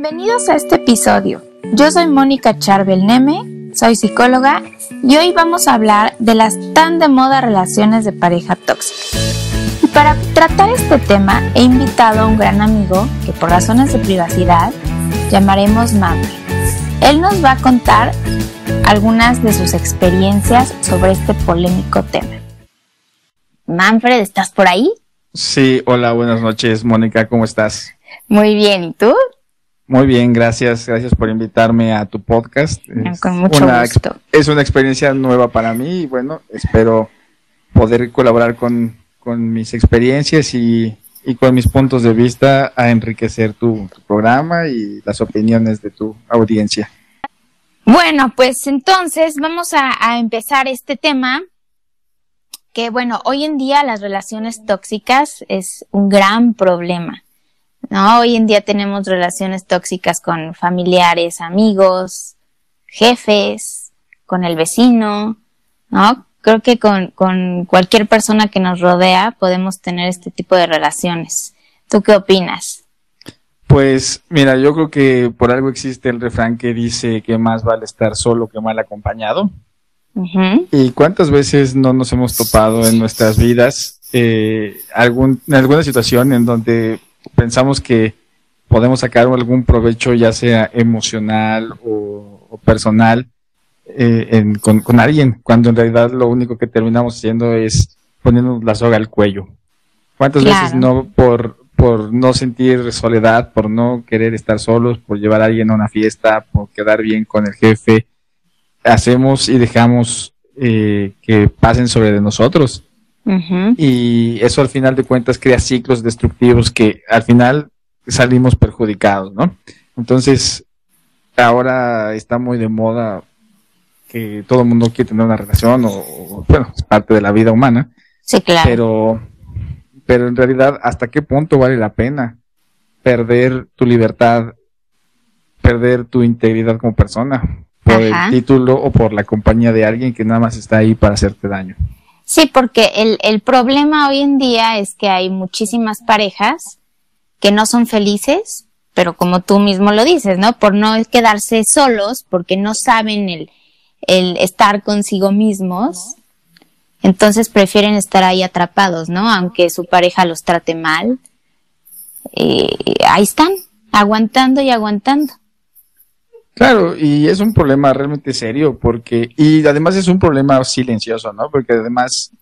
Bienvenidos a este episodio. Yo soy Mónica Charbel Neme, soy psicóloga y hoy vamos a hablar de las tan de moda relaciones de pareja tóxica. Y para tratar este tema he invitado a un gran amigo que por razones de privacidad llamaremos Manfred. Él nos va a contar algunas de sus experiencias sobre este polémico tema. Manfred, ¿estás por ahí? Sí, hola, buenas noches, Mónica, ¿cómo estás? Muy bien, ¿y tú? Muy bien, gracias, gracias por invitarme a tu podcast. Con mucho gusto. Es una experiencia nueva para mí y bueno, espero poder colaborar con, mis experiencias y, con mis puntos de vista a enriquecer tu, programa y las opiniones de tu audiencia. Bueno, pues entonces vamos a, a empezar este tema que bueno, hoy en día las relaciones tóxicas es un gran problema. ¿No? Hoy en día tenemos relaciones tóxicas con familiares, amigos, jefes, con el vecino, ¿no? Creo que con, con cualquier persona que nos rodea podemos tener este tipo de relaciones. ¿Tú qué opinas? Pues mira, yo creo que por algo existe el refrán que dice que más vale estar solo que mal acompañado. ¿Y cuántas veces no nos hemos topado en nuestras vidas eh, algún, en alguna situación en donde pensamos que podemos sacar algún provecho, ya sea emocional o, personal, eh, con, alguien, cuando en realidad lo único que terminamos haciendo es poniendo la soga al cuello. ¿Cuántas veces no por, por no sentir soledad, por no querer estar solos, por llevar a alguien a una fiesta, por quedar bien con el jefe, hacemos y dejamos eh, que pasen sobre de nosotros? Y eso al final de cuentas crea ciclos destructivos que al final salimos perjudicados, ¿no? Entonces, ahora está muy de moda que todo el mundo quiere tener una relación o, bueno, es parte de la vida humana. Sí, claro. Pero, pero en realidad, ¿hasta qué punto vale la pena perder tu libertad, perder tu integridad como persona por el título o por la compañía de alguien que nada más está ahí para hacerte daño? Sí, porque el, el problema hoy en día es que hay muchísimas parejas que no son felices, pero como tú mismo lo dices, ¿no? Por no quedarse solos, porque no saben el, el estar consigo mismos, entonces prefieren estar ahí atrapados, ¿no? Aunque su pareja los trate mal. Eh, ahí están, aguantando y aguantando. Claro, y es un problema realmente serio porque, y además es un problema silencioso, ¿no? Porque además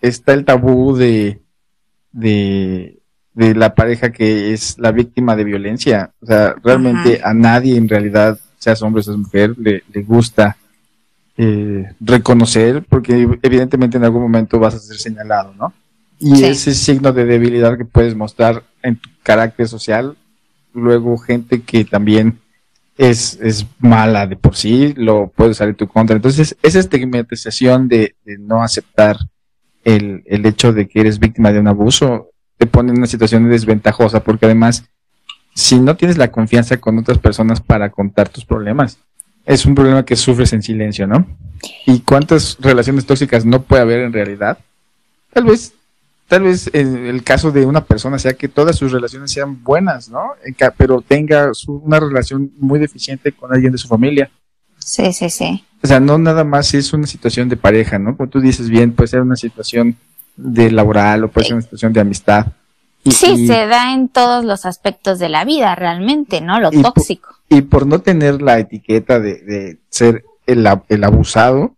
está el tabú de, de, la pareja que es la víctima de violencia. O sea, realmente a nadie en realidad, seas hombre o seas mujer, le, le gusta eh, reconocer, porque evidentemente en algún momento vas a ser señalado, ¿no? Y ese signo de debilidad que puedes mostrar en tu carácter social, luego gente que también es, es mala de por sí, lo puede usar en tu contra. Entonces, esa estigmatización de, de no aceptar el, el hecho de que eres víctima de un abuso te pone en una situación desventajosa porque además, si no tienes la confianza con otras personas para contar tus problemas, es un problema que sufres en silencio, ¿no? ¿Y cuántas relaciones tóxicas no puede haber en realidad? Tal vez tal vez en el caso de una persona sea que todas sus relaciones sean buenas, ¿no? Pero tenga una relación muy deficiente con alguien de su familia. Sí, sí, sí. O sea, no nada más es una situación de pareja, ¿no? Como tú dices bien, puede ser una situación de laboral o puede ser una situación de amistad. sí, se da en todos los aspectos de la vida realmente, ¿no? Lo tóxico. y por no tener la etiqueta de, de ser el, el abusado,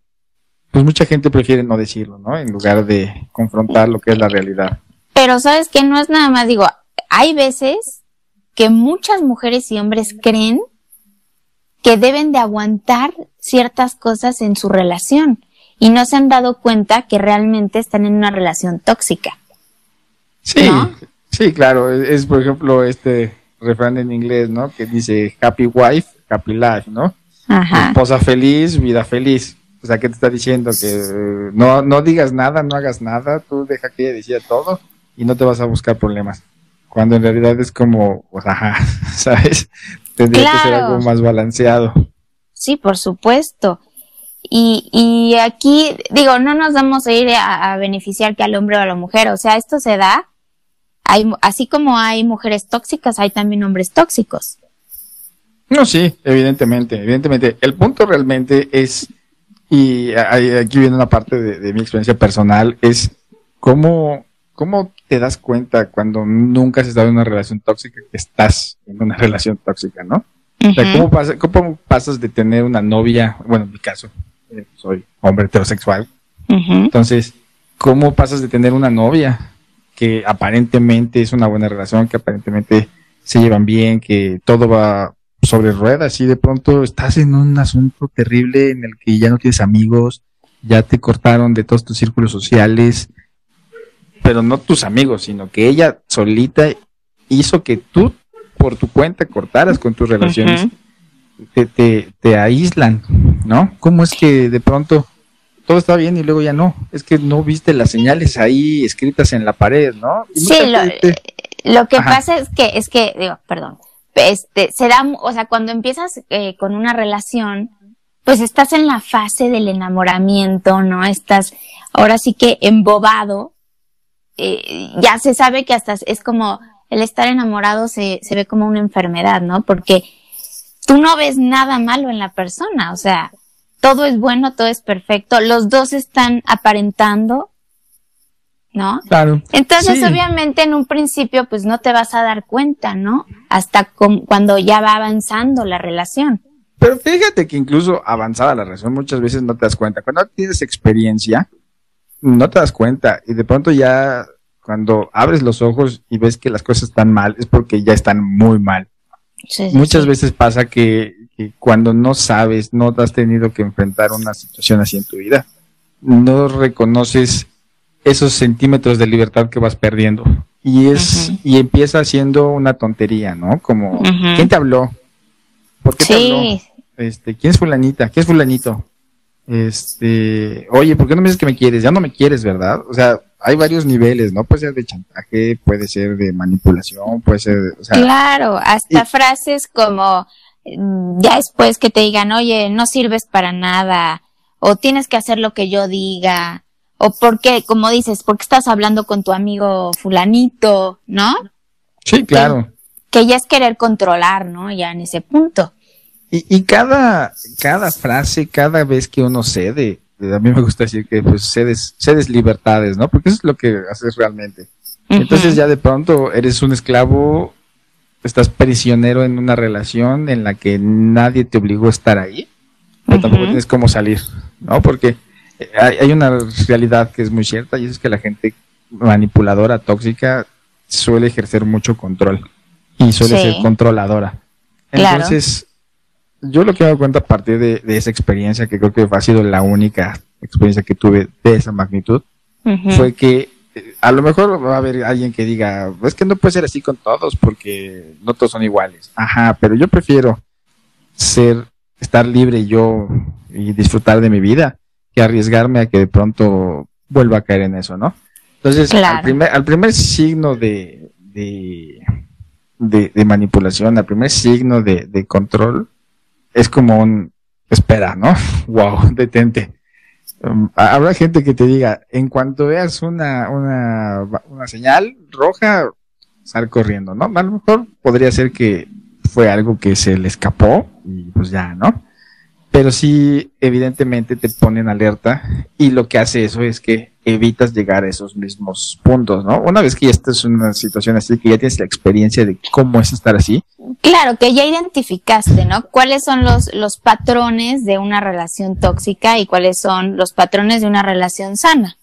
pues mucha gente prefiere no decirlo, ¿no? En lugar de confrontar lo que es la realidad. Pero sabes que no es nada más, digo, hay veces que muchas mujeres y hombres creen que deben de aguantar ciertas cosas en su relación y no se han dado cuenta que realmente están en una relación tóxica. Sí, sí, claro. Es, por ejemplo, este refrán en inglés, ¿no? Que dice happy wife, happy life, ¿no? Ajá. Esposa feliz, vida feliz. O sea, ¿qué te está diciendo? Que eh, no, no digas nada, no hagas nada, tú deja que ella decida todo y no te vas a buscar problemas. Cuando en realidad es como, pues ajá, ¿sabes? Tendría que ser algo más balanceado. Sí, por supuesto. Y, y aquí, digo, no nos vamos a ir a, beneficiar que al hombre o a la mujer, o sea, esto se da, hay, así como hay mujeres tóxicas, hay también hombres tóxicos. No, sí, evidentemente, evidentemente. El punto realmente es, y aquí viene una parte de, mi experiencia personal, es cómo, cómo te das cuenta cuando nunca has estado en una relación tóxica que estás en una relación tóxica, ¿no? o sea, ¿cómo, ¿cómo, pasas de tener una novia, bueno, en mi caso, eh, soy hombre heterosexual, entonces, ¿cómo pasas de tener una novia que aparentemente es una buena relación, que aparentemente se llevan bien, que todo va sobre ruedas y de pronto estás en un asunto terrible en el que ya no tienes amigos, ya te cortaron de todos tus círculos sociales, pero no tus amigos, sino que ella solita hizo que tú por tu cuenta cortaras con tus relaciones, te, te, te aíslan, ¿no? ¿Cómo es que de pronto todo está bien y luego ya no. Es que no viste las señales ahí escritas en la pared, ¿no? sí, lo, que pasa es que, es que, digo, perdón, este, se da, o sea, cuando empiezas eh, con una relación, pues estás en la fase del enamoramiento, ¿no? Estás ahora sí que embobado. Eh, ya se sabe que hasta es como el estar enamorado se, se ve como una enfermedad, ¿no? Porque tú no ves nada malo en la persona, o sea, todo es bueno, todo es perfecto, los dos están aparentando, ¿no? Claro. Entonces, obviamente, en un principio, pues no te vas a dar cuenta, ¿no? Hasta cuando ya va avanzando la relación. Pero fíjate que incluso avanzada la relación muchas veces no te das cuenta. Cuando tienes experiencia, no te das cuenta y de pronto ya cuando abres los ojos y ves que las cosas están mal es porque ya están muy mal. muchas veces pasa que que cuando no sabes, no has tenido que enfrentar una situación así en tu vida, no reconoces esos centímetros de libertad que vas perdiendo. Y es, y empieza siendo una tontería, ¿no? Como, ¿quién te habló? ¿Por qué te habló? Este, ¿quién es fulanita? ¿Quién es fulanito? Este, oye, ¿por qué no me dices que me quieres? Ya no me quieres, ¿verdad? O sea, hay varios niveles, ¿no? Puede ser de chantaje, puede ser de manipulación, puede ser, o sea, Claro, hasta frases como, Mm, ya después que te digan, oye, no sirves para nada, o tienes que hacer lo que yo diga, o porque, como dices, porque estás hablando con tu amigo fulanito, ¿no? Sí, claro. Que, ya es querer controlar, ¿no? Ya en ese punto. Y, y cada, cada frase, cada vez que uno cede, a mí me gusta decir que pues cedes, cedes libertades, ¿no? Porque eso es lo que haces realmente. Entonces ya de pronto eres un esclavo estás prisionero en una relación en la que nadie te obligó a estar ahí, pero tampoco tienes cómo salir, ¿no? Porque eh, hay, una realidad que es muy cierta y es que la gente manipuladora, tóxica, suele ejercer mucho control y suele ser controladora. Entonces, yo lo que me doy cuenta a partir de, esa experiencia, que creo que ha sido la única experiencia que tuve de esa magnitud, fue que a lo mejor va a haber alguien que diga, es que no puede ser así con todos porque no todos son iguales. Ajá, pero yo prefiero ser, estar libre yo y disfrutar de mi vida que arriesgarme a que de pronto vuelva a caer en eso, ¿no? Entonces, al, primer, al primer signo de, de, de, manipulación, al primer signo de, de control, es como un, espera, ¿no? wow, detente Um, habrá gente que te diga, en cuanto veas una, una, una señal roja, sal corriendo, ¿no? A lo mejor podría ser que fue algo que se le escapó y pues ya, ¿no? Pero sí, evidentemente te ponen alerta y lo que hace eso es que evitas llegar a esos mismos puntos, ¿no? Una vez que ya estás en una situación así, que ya tienes la experiencia de cómo es estar así. Claro, que ya identificaste, ¿no? ¿Cuáles son los, los patrones de una relación tóxica y cuáles son los patrones de una relación sana?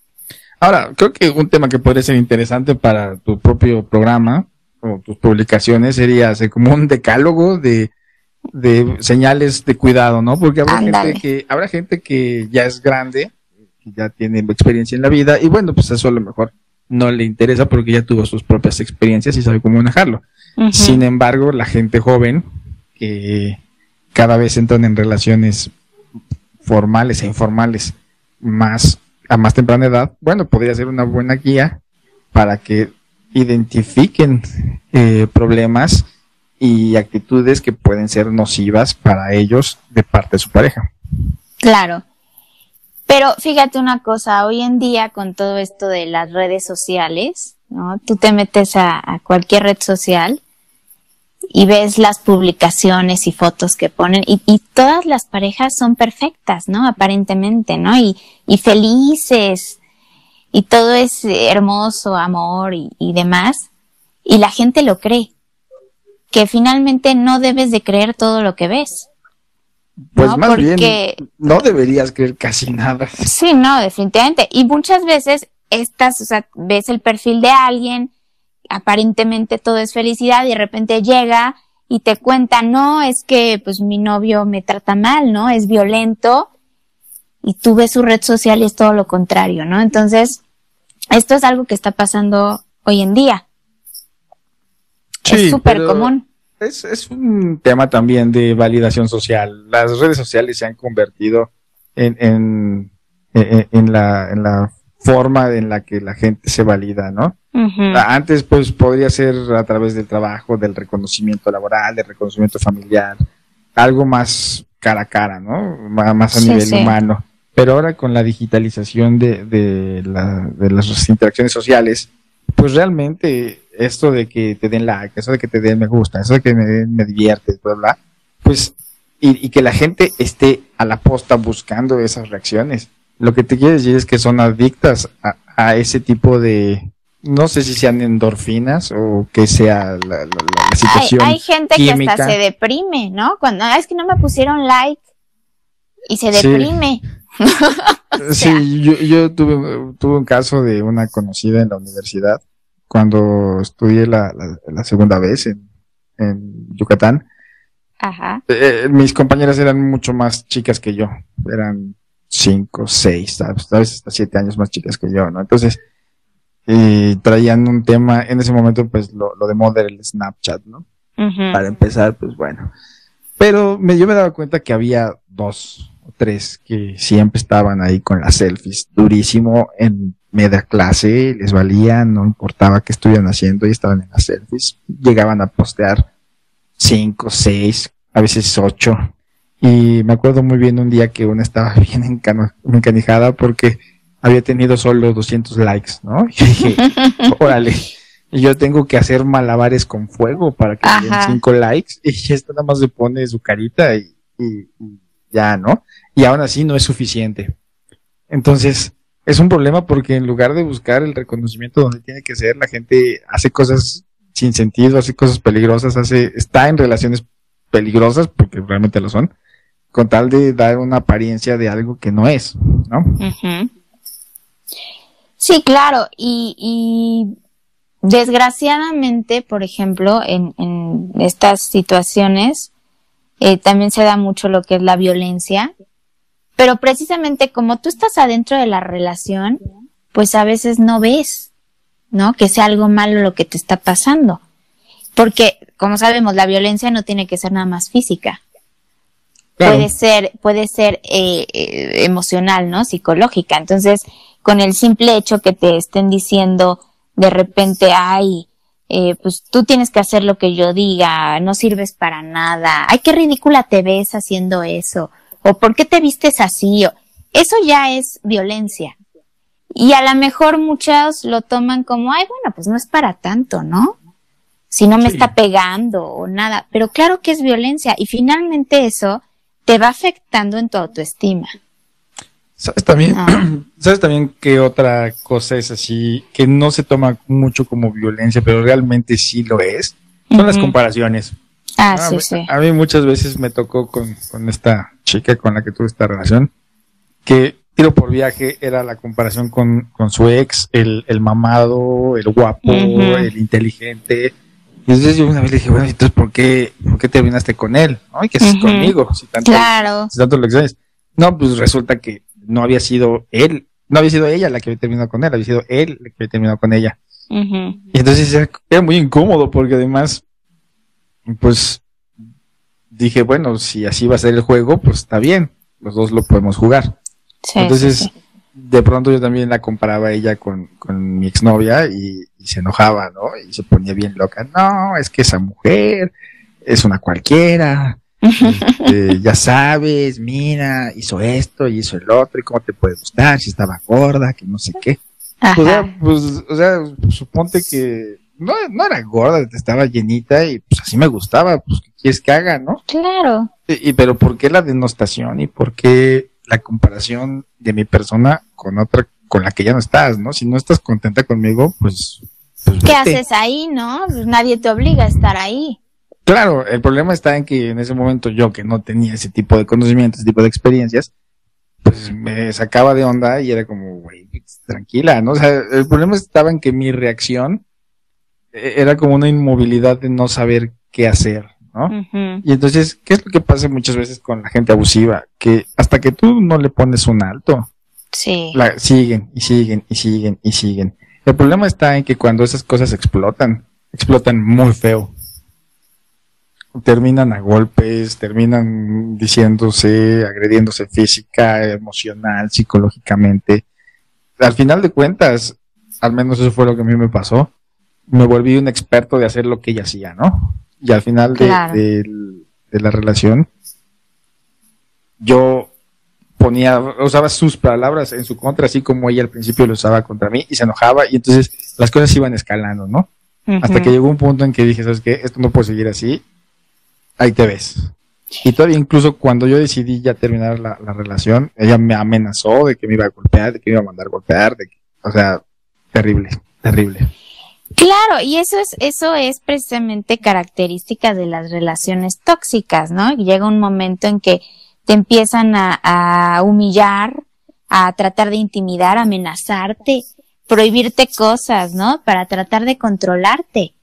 Ahora, creo que un tema que podría ser interesante para tu propio programa o tus publicaciones sería hacer como un decálogo de, de señales de cuidado, ¿no? Porque habrá gente que, habrá gente que ya es grande ya tiene experiencia en la vida y bueno, pues eso a lo mejor no le interesa porque ya tuvo sus propias experiencias y sabe cómo manejarlo. Sin embargo, la gente joven que cada vez entran en relaciones formales e informales más a más temprana edad, bueno, podría ser una buena guía para que identifiquen eh, problemas y actitudes que pueden ser nocivas para ellos de parte de su pareja. Claro. Pero fíjate una cosa, hoy en día con todo esto de las redes sociales, ¿no? Tú te metes a, cualquier red social y ves las publicaciones y fotos que ponen y, todas las parejas son perfectas, ¿no? Aparentemente, ¿no? Y, felices y todo es hermoso, amor y, demás. Y la gente lo cree. Que finalmente no debes de creer todo lo que ves. Pues ¿no? más Porque, bien, no deberías creer casi nada. Sí, no, definitivamente. Y muchas veces estas, o sea, ves el perfil de alguien, aparentemente todo es felicidad y de repente llega y te cuenta, no, es que pues mi novio me trata mal, ¿no? Es violento y tú ves su red social y es todo lo contrario, ¿no? Entonces, esto es algo que está pasando hoy en día. Sí, es súper común. Es, es un tema también de validación social. Las redes sociales se han convertido en, en, en, en la, en la forma en la que la gente se valida, ¿no? Uh -huh. Antes, pues, podría ser a través del trabajo, del reconocimiento laboral, del reconocimiento familiar, algo más cara a cara, ¿no? Más a sí, nivel sí. humano. Pero ahora con la digitalización de, de, la, de las interacciones sociales, pues realmente esto de que te den like, eso de que te den me gusta, eso de que me, me divierte, bla, bla, pues, y, y que la gente esté a la posta buscando esas reacciones, lo que te quiere decir es que son adictas a, a ese tipo de, no sé si sean endorfinas o que sea la, la, la situación. Hay, hay gente química. que hasta se deprime, ¿no? Cuando ah, es que no me pusieron like y se deprime. Sí, sea. sí yo, yo tuve, tuve un caso de una conocida en la universidad cuando estudié la, la, la segunda vez en, en Yucatán. Ajá. Eh, mis compañeras eran mucho más chicas que yo, eran cinco, seis, a veces hasta siete años más chicas que yo, ¿no? Entonces, y traían un tema, en ese momento, pues lo, lo de moda era el Snapchat, ¿no? Uh -huh. Para empezar, pues bueno. Pero me, yo me daba cuenta que había dos tres que siempre estaban ahí con las selfies, durísimo en media clase, les valía, no importaba qué estuvieran haciendo, y estaban en las selfies, llegaban a postear cinco, seis, a veces ocho, y me acuerdo muy bien un día que una estaba bien encanijada porque había tenido solo 200 likes, ¿no? Y dije, órale, yo tengo que hacer malabares con fuego para que me den 5 likes y esta nada más le pone su carita y, y, y, ya, ¿no? Y aún así no es suficiente. Entonces, es un problema porque en lugar de buscar el reconocimiento donde tiene que ser, la gente hace cosas sin sentido, hace cosas peligrosas, hace, está en relaciones peligrosas, porque realmente lo son, con tal de dar una apariencia de algo que no es, ¿no? Sí, claro, y, desgraciadamente, por ejemplo, en estas situaciones eh, también se da mucho lo que es la violencia, pero precisamente como tú estás adentro de la relación, pues a veces no ves, ¿no? Que sea algo malo lo que te está pasando. Porque, como sabemos, la violencia no tiene que ser nada más física. Claro. Puede ser, puede ser eh, eh, emocional, ¿no? Psicológica. Entonces, con el simple hecho que te estén diciendo de repente, ay, eh, pues tú tienes que hacer lo que yo diga, no sirves para nada, ay, qué ridícula te ves haciendo eso, o por qué te vistes así, o, eso ya es violencia. Y a lo mejor muchos lo toman como, ay, bueno, pues no es para tanto, ¿no? Si no me sí. está pegando o nada, pero claro que es violencia y finalmente eso te va afectando en tu autoestima. ¿Sabes también, ah. ¿Sabes también que otra cosa es así, que no se toma mucho como violencia, pero realmente sí lo es? Son uh -huh. las comparaciones. Ah, sí, sí. A mí muchas veces me tocó con, con esta chica con la que tuve esta relación, que tiro por viaje era la comparación con, con su ex, el, el mamado, el guapo, uh -huh. el inteligente, y entonces yo una vez le dije, bueno, entonces, ¿por qué, por qué terminaste con él? ¿No? ¿Y qué haces uh -huh. conmigo? Si tanto, claro. Si tanto lo extrañas. No, pues resulta que no había sido él, no había sido ella la que había terminado con él, había sido él la que había terminado con ella. Uh -huh. Y entonces era, muy incómodo porque además, pues, dije, bueno, si así va a ser el juego, pues está bien, los dos lo podemos jugar. Sí, entonces, sí, sí de pronto yo también la comparaba ella con, con mi exnovia y, y se enojaba, ¿no? Y se ponía bien loca. No, es que esa mujer es una cualquiera. Este, ya sabes, mira, hizo esto y hizo el otro, y cómo te puede gustar, si estaba gorda, que no sé qué. O sea, pues, o sea, suponte que no, no era gorda, estaba llenita y pues así me gustaba, pues ¿qué quieres que haga, no? Claro. Y, pero ¿por qué la denostación y por qué la comparación de mi persona con otra con la que ya no estás, ¿no? Si no estás contenta conmigo, pues... pues ¿Qué haces ahí, no? Pues nadie te obliga a estar ahí. Claro, el problema está en que en ese momento yo que no tenía ese tipo de conocimientos, ese tipo de experiencias, pues me sacaba de onda y era como, güey, tranquila, ¿no? O sea, el problema estaba en que mi reacción eh, era como una inmovilidad de no saber qué hacer, ¿no? Y entonces, ¿qué es lo que pasa muchas veces con la gente abusiva? Que hasta que tú no le pones un alto, sí. siguen y siguen y siguen y siguen. El problema está en que cuando esas cosas explotan, explotan muy feo. Terminan a golpes, terminan diciéndose, agrediéndose física, emocional, psicológicamente. Al final de cuentas, al menos eso fue lo que a mí me pasó, me volví un experto de hacer lo que ella hacía, ¿no? Y al final de, la relación, yo ponía, usaba sus palabras en su contra, así como ella al principio lo usaba contra mí y se enojaba y entonces las cosas iban escalando, ¿no? Hasta que llegó un punto en que dije, ¿sabes qué? Esto no puede seguir así, ahí te ves. Y todavía incluso cuando yo decidí ya terminar la, relación, ella me amenazó de que me iba a golpear, de que me iba a mandar golpear, de que, o sea, terrible, terrible. Claro, y eso es, eso es precisamente característica de las relaciones tóxicas, ¿no? llega un momento en que te empiezan a, humillar, a tratar de intimidar, amenazarte, prohibirte cosas, ¿no? Para tratar de controlarte.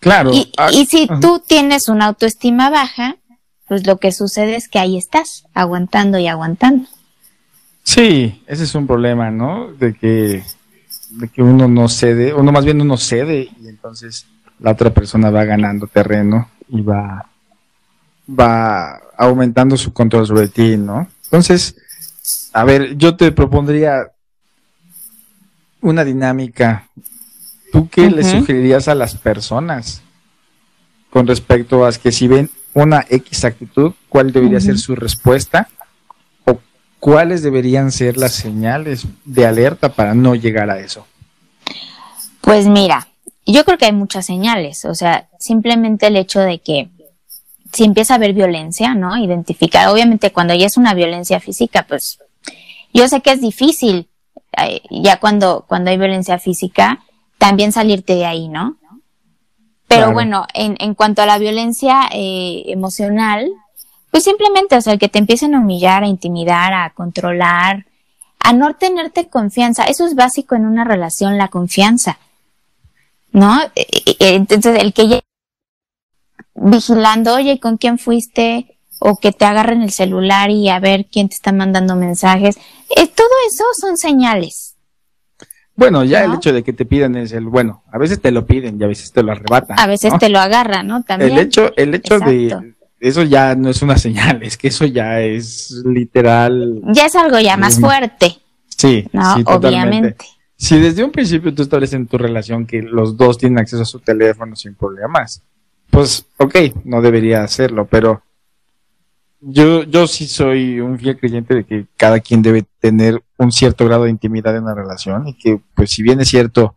Claro. Y, ah, si tú tienes una autoestima baja, pues lo que sucede es que ahí estás, aguantando y aguantando. Sí, ese es un problema, ¿no? De que de que uno no cede, uno más bien uno cede y entonces la otra persona va ganando terreno y va, va aumentando su control sobre ti, ¿no? Entonces, a ver, yo te propondría una dinámica. ¿Tú qué le sugerirías a las personas con respecto a que si ven una X actitud, cuál debería ser su respuesta? ¿cuáles deberían ser las señales de alerta para no llegar a eso? Pues mira, yo creo que hay muchas señales, o sea, simplemente el hecho de que si empieza a haber violencia, ¿no? Identificar, obviamente cuando ya es una violencia física, pues yo sé que es difícil, eh, ya cuando, cuando hay violencia física, también salirte de ahí, ¿no? Pero bueno, en, en cuanto a la violencia eh, emocional, pues simplemente, o sea, el que te empiecen a humillar, a intimidar, a controlar, a no tenerte confianza. Eso es básico en una relación, la confianza. ¿No? E, e, e, entonces, el que ya vigilando, oye, ¿con quién fuiste? O que te agarren el celular y a ver quién te está mandando mensajes. Eh, todo eso son señales. Bueno, ya el hecho de que te pidan es el, bueno, a veces te lo piden y a veces te lo arrebatan. A veces te lo agarran, ¿no? También. El hecho, el hecho de, eso ya no es una señal, es que eso ya es literal. Ya es algo ya más fuerte. Sí, no, obviamente. Si desde un principio tú estableces en tu relación que los dos tienen acceso a su teléfono sin problemas, pues ok, no debería hacerlo, pero yo, yo sí soy un fiel creyente de que cada quien debe tener un cierto grado de intimidad en la relación y que, pues si bien es cierto,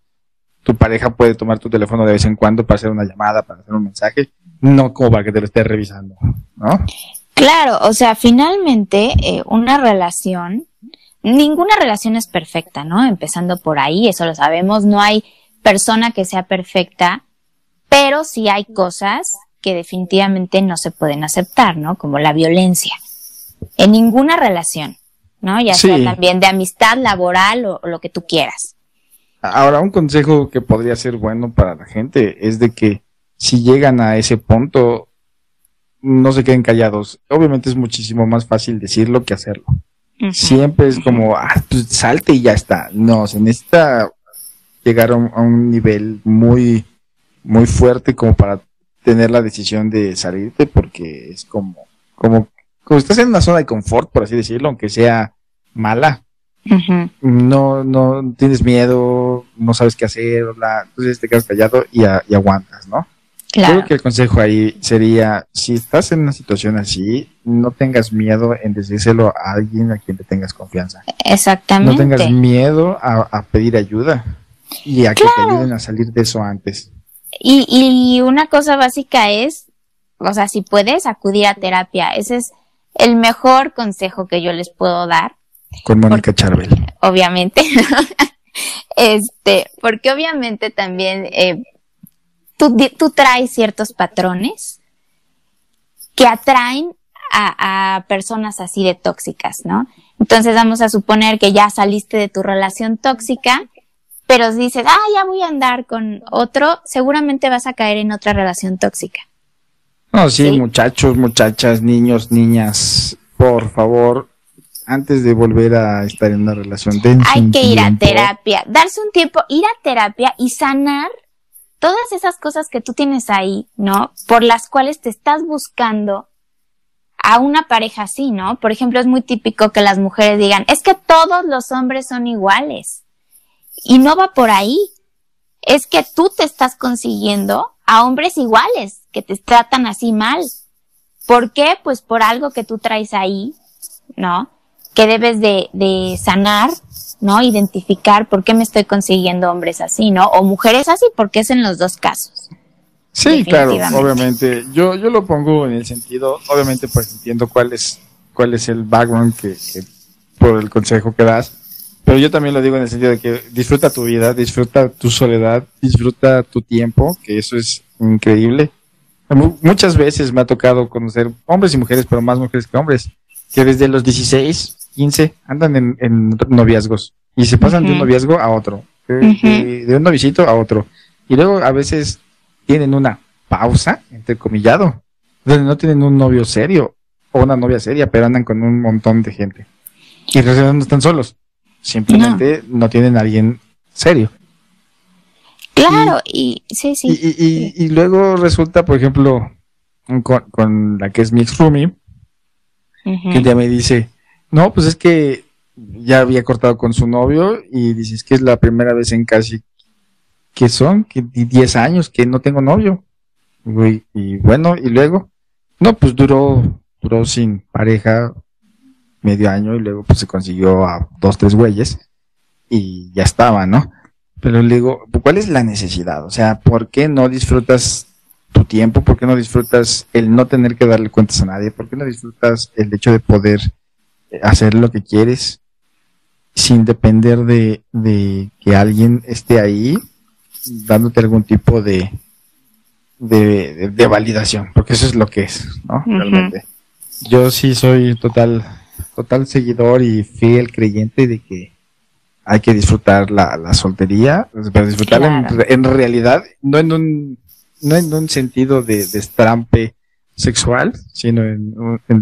tu pareja puede tomar tu teléfono de vez en cuando para hacer una llamada, para hacer un mensaje, no como para que te lo esté revisando, ¿no? Claro, o sea, finalmente eh, una relación, ninguna relación es perfecta, ¿no? Empezando por ahí, eso lo sabemos, no hay persona que sea perfecta, pero sí hay cosas que definitivamente no se pueden aceptar, ¿no? Como la violencia. En ninguna relación, ¿no? Ya sea también de amistad, laboral o lo que tú quieras. Ahora, un consejo que podría ser bueno para la gente es de que si llegan a ese punto, no se queden callados. Obviamente es muchísimo más fácil decirlo que hacerlo. Siempre es como, ah, pues salte y ya está. No, se necesita llegar a un, nivel muy, muy fuerte como para tener la decisión de salirte porque es como, como, como estás en una zona de confort, por así decirlo, aunque sea mala. No, no tienes miedo, no sabes qué hacer, entonces te quedas callado y aguantas, ¿no? Creo que el consejo ahí sería, si estás en una situación así, no tengas miedo en decírselo a alguien a quien te tengas confianza. Exactamente. No tengas miedo a, pedir ayuda y a que te ayuden a salir de eso antes. Y, y una cosa básica es, o sea, si puedes acudir a terapia, ese es el mejor consejo que yo les puedo dar. Con Mónica Charbel. Obviamente. este, porque obviamente también eh, tú, tú traes ciertos patrones que atraen a, a, personas así de tóxicas, ¿no? Entonces vamos a suponer que ya saliste de tu relación tóxica, pero dices, ah, ya voy a andar con otro, seguramente vas a caer en otra relación tóxica. No, sí, muchachos, muchachas, niños, niñas, por favor, antes de volver a estar en una relación, hay que ir a terapia, darse un tiempo, ir a terapia y sanar todas esas cosas que tú tienes ahí, ¿no? Por las cuales te estás buscando a una pareja así, ¿no? Por ejemplo, es muy típico que las mujeres digan, es que todos los hombres son iguales. Y no va por ahí. Es que tú te estás consiguiendo a hombres iguales que te tratan así mal. ¿Por qué? Pues por algo que tú traes ahí, ¿no? Que debes de, de sanar, ¿no? Identificar por qué me estoy consiguiendo hombres así, ¿no? O mujeres así, porque es en los dos casos. Sí, claro, obviamente. Yo, yo lo pongo en el sentido, obviamente pues entiendo cuál es, cuál es el background que, que por el consejo que das, pero yo también lo digo en el sentido de que disfruta tu vida, disfruta tu soledad, disfruta tu tiempo, que eso es increíble. Muchas veces me ha tocado conocer hombres y mujeres, pero más mujeres que hombres, que desde los 16, 15 andan en, noviazgos y se pasan de un noviazgo a otro, de, un novicito a otro. Y luego a veces tienen una pausa, entre comillado, donde no tienen un novio serio o una novia seria, pero andan con un montón de gente. Y en realidad no están solos, simplemente no, no tienen a alguien serio. Claro, y, sí, sí. Y, y, luego resulta, por ejemplo, con, la que es mi ex roomie, que ya me dice, no, pues es que ya había cortado con su novio y dices que es la primera vez en casi, que son? que 10 años que no tengo novio. Y, y bueno, y luego, no, pues duró, duró sin pareja medio año y luego pues se consiguió a dos, tres güeyes y ya estaba, ¿no? Pero le digo, ¿cuál es la necesidad? O sea, ¿por qué no disfrutas tu tiempo? ¿Por qué no disfrutas el no tener que darle cuentas a nadie? ¿Por qué no disfrutas el hecho de poder eh, hacer lo que quieres sin depender de, que alguien esté ahí dándote algún tipo de, de, validación? Porque eso es lo que es, ¿no? Realmente. Yo sí soy total, total seguidor y fiel creyente de que hay que disfrutar la, la soltería, pero disfrutarla en, realidad, no en un, no en un sentido de, de estrampe sexual, sino en,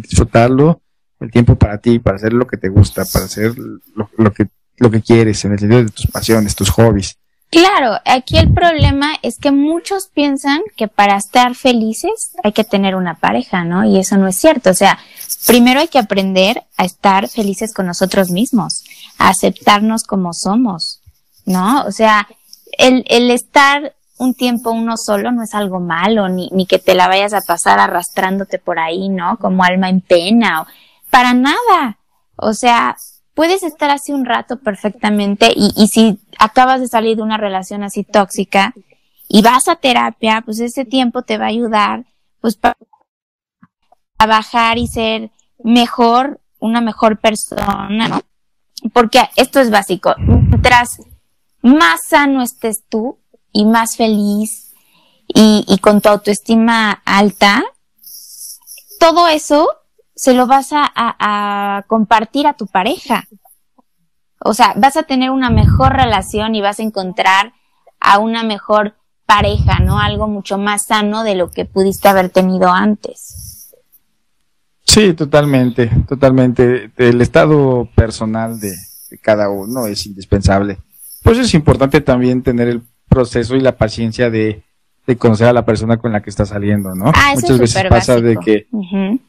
disfrutarlo el tiempo para ti, para hacer lo que te gusta, para hacer lo, lo, que, lo que quieres, en el sentido de tus pasiones, tus hobbies. Claro, aquí el problema es que muchos piensan que para estar felices hay que tener una pareja, ¿no? Y eso no es cierto. O sea, primero hay que aprender a estar felices con nosotros mismos, a aceptarnos como somos, ¿no? O sea, el, el estar un tiempo uno solo no es algo malo, ni, ni que te la vayas a pasar arrastrándote por ahí, ¿no? Como alma en pena, o, para nada. O sea, puedes estar así un rato perfectamente y, si acabas de salir de una relación así tóxica y vas a terapia, pues ese tiempo te va a ayudar pues para bajar y ser mejor, una mejor persona, ¿no? Porque esto es básico. Mientras más sano estés tú y más feliz y con tu autoestima alta, todo eso se lo vas a, a, compartir a tu pareja. O sea, vas a tener una mejor relación y vas a encontrar a una mejor pareja, ¿no? Algo mucho más sano de lo que pudiste haber tenido antes. Sí, totalmente, totalmente. El estado personal de, cada uno es indispensable. Pues es importante también tener el proceso y la paciencia de, de conocer a la persona con la que estás saliendo, ¿no? Ah, Muchas veces pasa de que,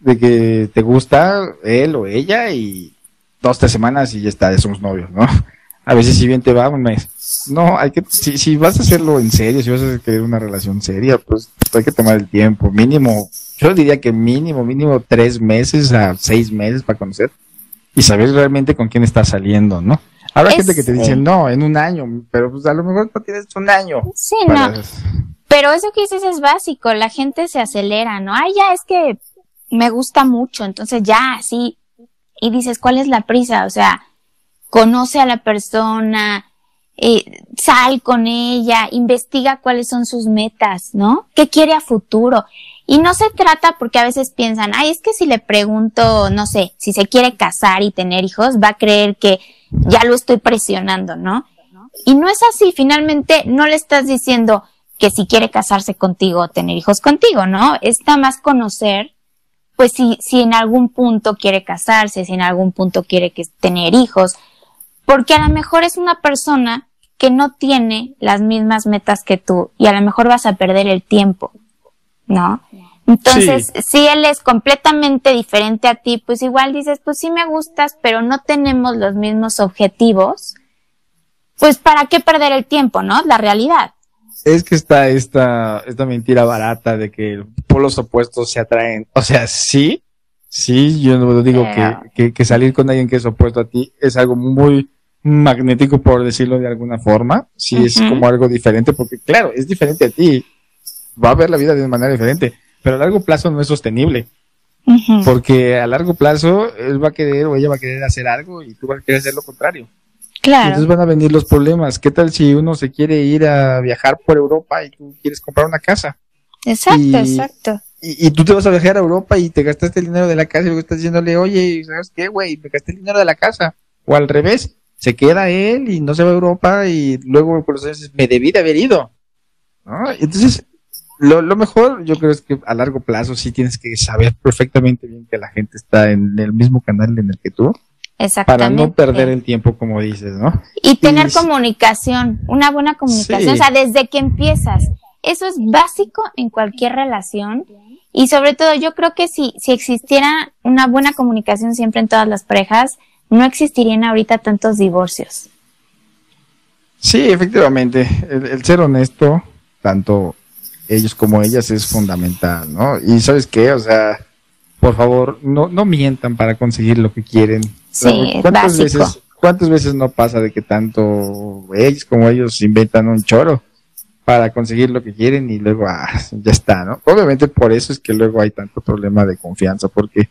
de que te gusta él o ella y dos, tres semanas y ya está, ya somos novios, ¿no? A veces si bien te va un mes. No, hay que, si, si vas a hacerlo en serio, si vas a querer una relación seria, pues hay que tomar el tiempo, mínimo, yo diría que mínimo, mínimo tres meses a seis meses para conocer y saber realmente con quién estás saliendo, ¿no? Habrá gente que te dice, no, en un año, pero pues a lo mejor no tienes un año. Sí, no. Pero eso que dices es básico, la gente se acelera, ¿no? Ay, ya es que me gusta mucho, entonces ya, sí. Y dices, ¿cuál es la prisa? O sea, conoce a la persona, eh, sal con ella, investiga cuáles son sus metas, ¿no? ¿Qué quiere a futuro? Y no se trata porque a veces piensan, ay, es que si le pregunto, no sé, si se quiere casar y tener hijos, va a creer que ya lo estoy presionando, ¿no? Y no es así, finalmente no le estás diciendo que si quiere casarse contigo o tener hijos contigo, ¿no? Está más conocer, pues si, si en algún punto quiere casarse, si en algún punto quiere que, tener hijos, porque a lo mejor es una persona que no tiene las mismas metas que tú y a lo mejor vas a perder el tiempo, ¿no? Entonces, si él es completamente diferente a ti, pues igual dices, pues sí me gustas, pero no tenemos los mismos objetivos, pues para qué perder el tiempo, ¿no? La realidad. Es que está esta, esta mentira barata de que polos opuestos se atraen. O sea, sí, sí, yo no digo que, que, salir con alguien que es opuesto a ti es algo muy magnético, por decirlo de alguna forma. Sí, es como algo diferente, porque claro, es diferente a ti. Va a ver la vida de una manera diferente pero a largo plazo no es sostenible. Porque a largo plazo él va a querer o ella va a querer hacer algo y tú vas a querer hacer lo contrario. Claro. entonces van a venir los problemas. ¿Qué tal si uno se quiere ir a viajar por Europa y tú quieres comprar una casa? Exacto, exacto. Y, tú te vas a viajar a Europa y te gastaste el dinero de la casa y luego estás diciéndole, oye, ¿sabes qué, güey? Me gasté el dinero de la casa. O al revés, se queda él y no se va a Europa y luego por los años me debí de haber ido. ¿no? Entonces, lo, lo, mejor yo creo es que a largo plazo sí tienes que saber perfectamente bien que la gente está en el mismo canal en el que tú. Para no perder el tiempo, como dices, ¿no? Y tener comunicación, una buena comunicación, o sea, desde que empiezas. Eso es básico en cualquier relación. Y sobre todo, yo creo que si, si existiera una buena comunicación siempre en todas las parejas, no existirían ahorita tantos divorcios. Sí, efectivamente. el ser honesto, tanto ellos como ellas es fundamental, ¿no? Y sabes qué, o sea, por favor, no, no mientan para conseguir lo que quieren. Sí, ¿Cuántas veces, cuántas veces no pasa de que tanto ellos como ellos inventan un choro para conseguir lo que quieren y luego, ah, ya está, ¿no? Obviamente por eso es que luego hay tanto problema de confianza, porque,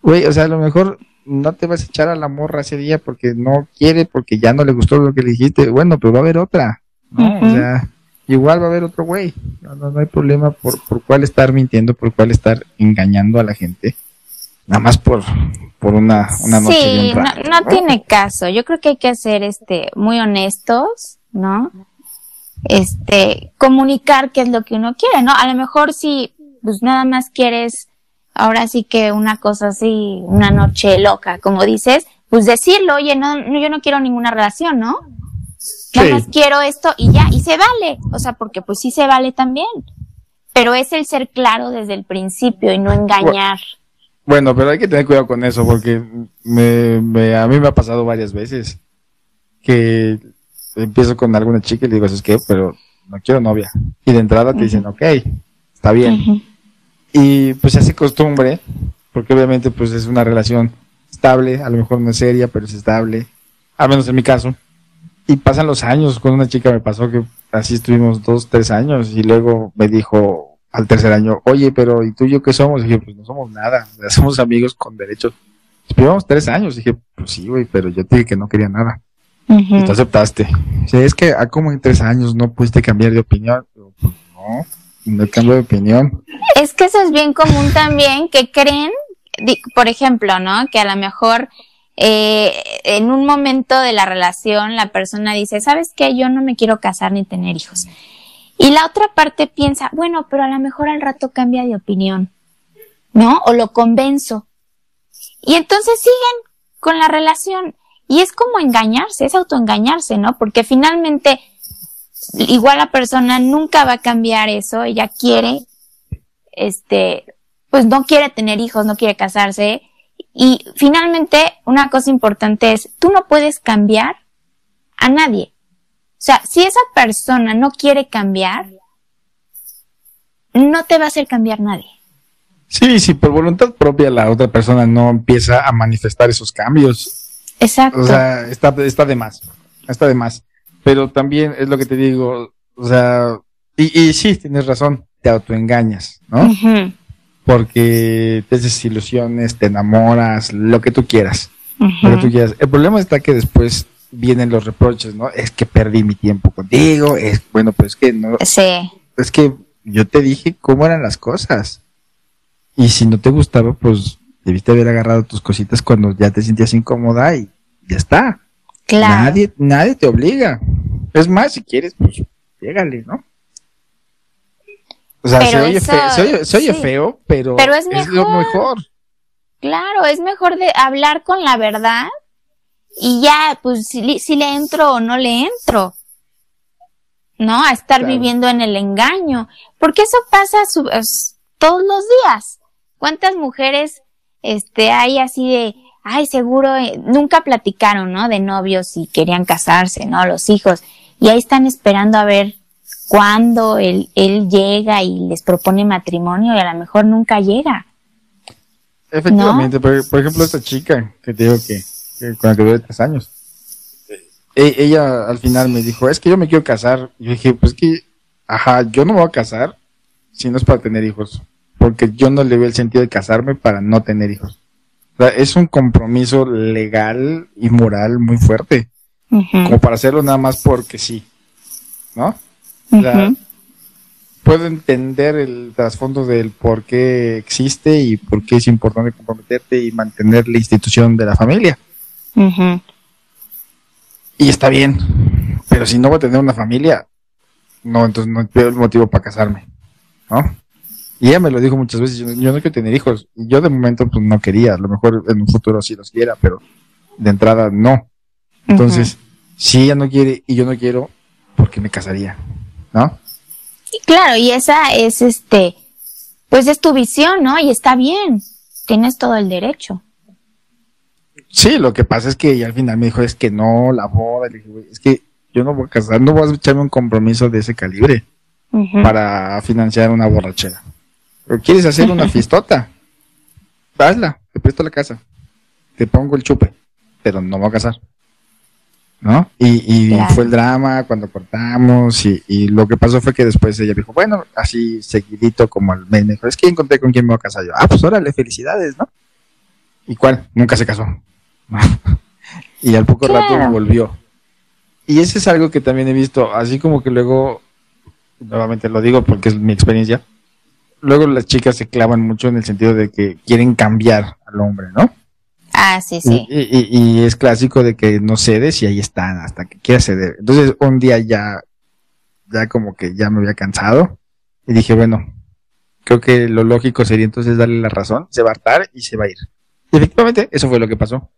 güey, o sea, a lo mejor no te vas a echar a la morra ese día porque no quiere, porque ya no le gustó lo que le dijiste, bueno, pero va a haber otra, ¿no? O sea, igual va a haber otro güey. No, no, hay problema por, por cuál estar mintiendo, por cuál estar engañando a la gente. Nada más por, por una, una noche. Sí, no, no, tiene caso. Yo creo que hay que ser este, muy honestos, ¿no? Este, comunicar qué es lo que uno quiere, ¿no? A lo mejor si, pues nada más quieres, ahora sí que una cosa así, una noche loca, como dices, pues decirlo, oye, no, yo no quiero ninguna relación, ¿no? Nada más quiero esto y ya, y se vale. O sea, porque pues sí se vale también. Pero es el ser claro desde el principio y no engañar. Bueno, pero hay que tener cuidado con eso porque me, a mí me ha pasado varias veces que empiezo con alguna chica y le digo, es que, pero no quiero novia. Y de entrada te dicen, ok, está bien. Y pues se hace costumbre, porque obviamente pues es una relación estable, a lo mejor no es seria, pero es estable, al menos en mi caso. Y pasan los años, con una chica me pasó que así estuvimos dos, tres años y luego me dijo al tercer año, oye, pero ¿y tú y yo qué somos? Y dije, pues no somos nada, somos amigos con derechos. Llevamos tres años. Y dije, pues sí, güey, pero yo te dije que no quería nada. Y tú aceptaste. O es que a como en tres años no pudiste cambiar de opinión. Pues, no, no cambio de opinión. Es que eso es bien común también, que creen, por ejemplo, ¿no? Que a lo mejor eh, en un momento de la relación la persona dice, ¿sabes qué? Yo no me quiero casar ni tener hijos. Y la otra parte piensa, bueno, pero a lo mejor al rato cambia de opinión, ¿no? O lo convenzo. Y entonces siguen con la relación. Y es como engañarse, es autoengañarse, ¿no? Porque finalmente, igual la persona nunca va a cambiar eso, ella quiere, este, pues no quiere tener hijos, no quiere casarse, y finalmente, una cosa importante es, tú no puedes cambiar a nadie. O sea, si esa persona no quiere cambiar, no te va a hacer cambiar nadie. Sí, sí, por voluntad propia la otra persona no empieza a manifestar esos cambios. Exacto. O sea, está, está de más, está de más. Pero también es lo que te digo, o sea, Y, y sí, tienes razón, te autoengañas, ¿no? Porque te haces ilusiones, te enamoras, lo que tú quieras. Lo que tú quieras. El problema está que después vienen los reproches, ¿no? Es que perdí mi tiempo contigo, es bueno, pues es que no, Sí, es que yo te dije cómo eran las cosas. Y si no te gustaba, pues debiste haber agarrado tus cositas cuando ya te sentías incómoda y ya está. claro. Nadie, nadie te obliga. Es más, si quieres, pues llégale, ¿no? O sea, se oye, eso- feo, se oye, se oye sí. feo, pero, Pero es lo mejor. mejor. Claro, es mejor de hablar con la verdad y ya, pues si, si le entro o no le entro. ¿No? A estar Claro. viviendo en el engaño. Porque eso pasa su- es- todos los días. ¿Cuántas mujeres este, hay así de, ay, seguro, eh, nunca platicaron, ¿no? De novios y querían casarse, ¿no? Los hijos. Y ahí están esperando a ver cuándo él, él llega y les propone matrimonio y a lo mejor nunca llega. Efectivamente, por, por ejemplo, esta chica que te digo que, que con la que duré tres años, e- ella al final me dijo, es que yo me quiero casar. Yo dije, pues que, ajá, yo no me voy a casar si no es para tener hijos, porque yo no le veo el sentido de casarme para no tener hijos. O sea, es un compromiso legal y moral muy fuerte, como para hacerlo nada más porque sí, ¿no? O sea, ujú. puedo entender el trasfondo del por qué existe y por qué es importante comprometerte y mantener la institución de la familia. Y está bien, pero si no voy a tener una familia, no, entonces no veo el motivo para casarme, ¿no? Y ella me lo dijo muchas veces, yo, yo no quiero tener hijos. Y yo de momento pues no quería, a lo mejor en un futuro sí los quiera, pero de entrada no. Entonces, si ella no quiere y yo no quiero, ¿por qué me casaría? ¿No? Y Claro, y esa es este, pues es tu visión, ¿no? Y está bien. Tienes todo el derecho. Sí, lo que pasa es que ella al final me dijo, es que no, la boda, le dije, "Güey, es que yo no voy a casar, no voy a echarme un compromiso de ese calibre para financiar una borrachera. Pero quieres hacer una fiestota, hazla, te presto la casa, te pongo el chupe, pero no me voy a casar. ¿No? Y, y Claro. fue el drama cuando cortamos y, y lo que pasó fue que después ella dijo, bueno, así seguidito como al mes, me dijo, es que encontré con quién me voy a casar. Yo, ah, pues órale, felicidades, ¿no? ¿Y cuál? Nunca se casó. y al poco rato volvió. Y ese es algo que también he visto, así como que luego, nuevamente lo digo porque es mi experiencia, luego las chicas se clavan mucho en el sentido de que quieren cambiar al hombre, ¿no? Ah, sí, sí. Y, y- y es clásico de que no cedes y ahí están hasta que quieras ceder. Entonces un día ya, ya como que ya me había cansado y dije, bueno, creo que lo lógico sería entonces darle la razón, se va a hartar y se va a ir. Y efectivamente, eso fue lo que pasó.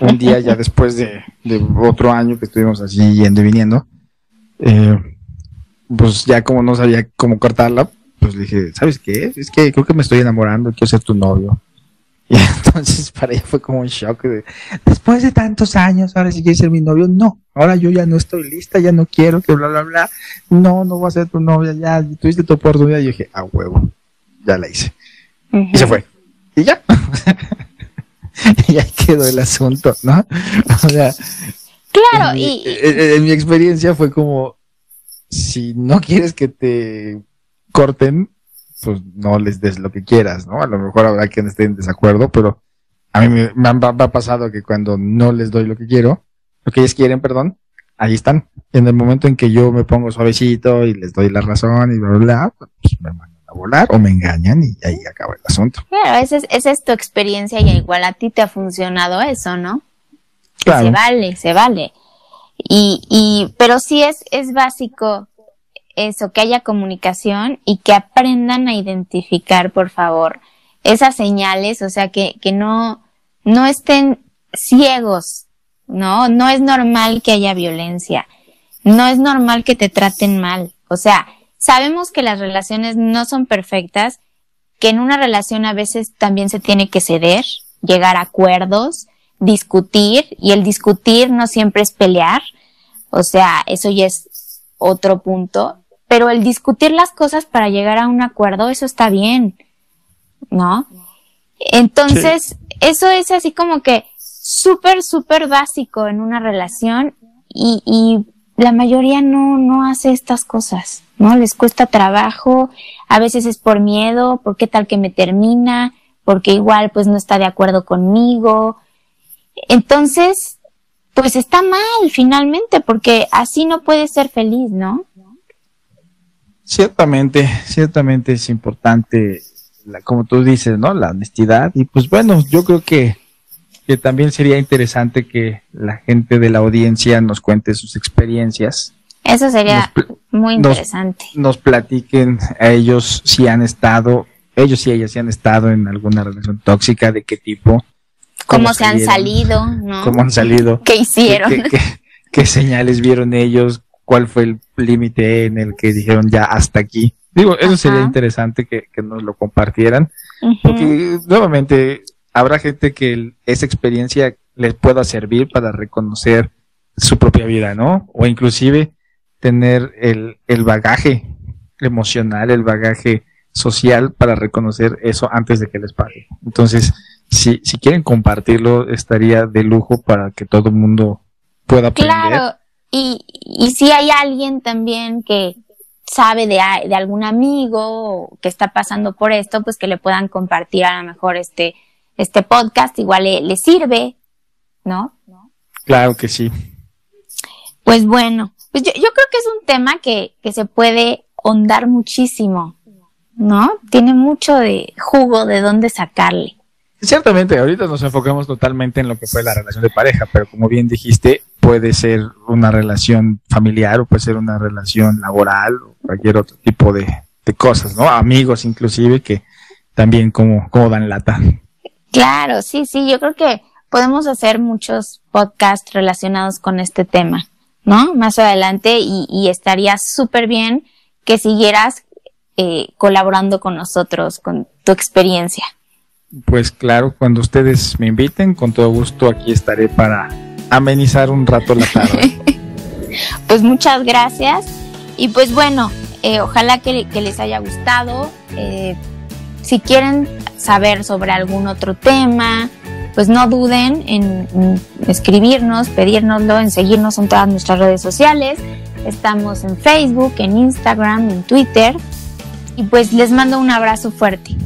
Un día ya después de, de otro año que estuvimos así yendo y viniendo, eh, pues ya como no sabía cómo cortarla, pues le dije, ¿sabes qué? Es que creo que me estoy enamorando, quiero ser tu novio. Y entonces para ella fue como un shock de, después de tantos años, ahora si quieres ser mi novio, no, ahora yo ya no estoy lista, ya no quiero que bla, bla, bla, no, no voy a ser tu novia, ya tuviste tu oportunidad. Y yo dije, a huevo, ya la hice. Ujú. Y se fue. Y ya. y ahí quedó el asunto, ¿no? O sea, Claro, en, mi, y, en- en mi experiencia fue como, si no quieres que te corten, pues no les des lo que quieras, ¿no? A lo mejor habrá quien esté en desacuerdo, pero a mí me, me ha, me ha pasado que cuando no les doy lo que quiero, lo que ellos quieren, perdón, ahí están. En el momento en que yo me pongo suavecito y les doy la razón y bla, bla, bla, pues me mandan a volar o me engañan y ahí acaba el asunto. claro, esa es, esa es tu experiencia y igual a ti te ha funcionado eso, ¿no? Claro. Se vale, se vale. Y, y, pero sí es, es básico eso, que haya comunicación y que aprendan a identificar, por favor, esas señales, o sea, que, que no, no estén ciegos, ¿no? No es normal que haya violencia. No es normal que te traten mal. O sea, sabemos que las relaciones no son perfectas, que en una relación a veces también se tiene que ceder, llegar a acuerdos, discutir, y el discutir no siempre es pelear, o sea, eso ya es otro punto, pero el discutir las cosas para llegar a un acuerdo, eso está bien, ¿no? Entonces, eso es así como que súper, súper básico en una relación y, y la mayoría no, no hace estas cosas, ¿no? Les cuesta trabajo, a veces es por miedo, por qué tal que me termina, porque igual pues no está de acuerdo conmigo. Entonces, pues está mal finalmente, porque así no puede ser feliz, ¿no? Ciertamente, ciertamente es importante, la, como tú dices, ¿no? La honestidad. Y pues bueno, yo creo que, que también sería interesante que la gente de la audiencia nos cuente sus experiencias. Eso sería muy interesante. Nos, nos, platiquen a ellos si han estado, ellos y ellas si han estado en alguna relación tóxica, de qué tipo. Cómo, se han salido, ¿no? Cómo han salido. ¿Qué hicieron? qué señales vieron ellos? cuál fue el límite en el que dijeron ya hasta aquí. Digo, eso sería interesante que, nos lo compartieran, porque nuevamente habrá gente que esa experiencia les pueda servir para reconocer su propia vida, ¿no? O inclusive tener el, el bagaje emocional, el bagaje social para reconocer eso antes de que les pase. Entonces, si, si quieren compartirlo, estaría de lujo para que todo el mundo pueda aprender. Claro, y, y si hay alguien también que sabe de, de algún amigo que está pasando por esto, pues que le puedan compartir a lo mejor este, este podcast, igual le, sirve, ¿no? Claro que sí. Pues bueno, pues yo, yo creo que es un tema que, que se puede hondar muchísimo, ¿no? Tiene mucho de jugo de dónde sacarle. Ciertamente, ahorita nos enfocamos totalmente en lo que fue la relación de pareja, pero como bien dijiste, puede ser una relación familiar o puede ser una relación laboral o cualquier otro tipo de, cosas, ¿no? Amigos inclusive que también como, como dan lata. Claro, sí, sí, yo creo que podemos hacer muchos podcasts relacionados con este tema, ¿no? Más adelante y, estaría súper bien que siguieras eh, colaborando con nosotros, con tu experiencia. Pues claro, cuando ustedes me inviten, con todo gusto aquí estaré para amenizar un rato la tarde. pues muchas gracias y pues bueno, eh, ojalá que, les haya gustado. Eh, si quieren saber sobre algún otro tema, pues no duden en, escribirnos, pedírnoslo, en seguirnos en todas nuestras redes sociales. Estamos en Facebook, en Instagram, en Twitter. Y pues les mando un abrazo fuerte.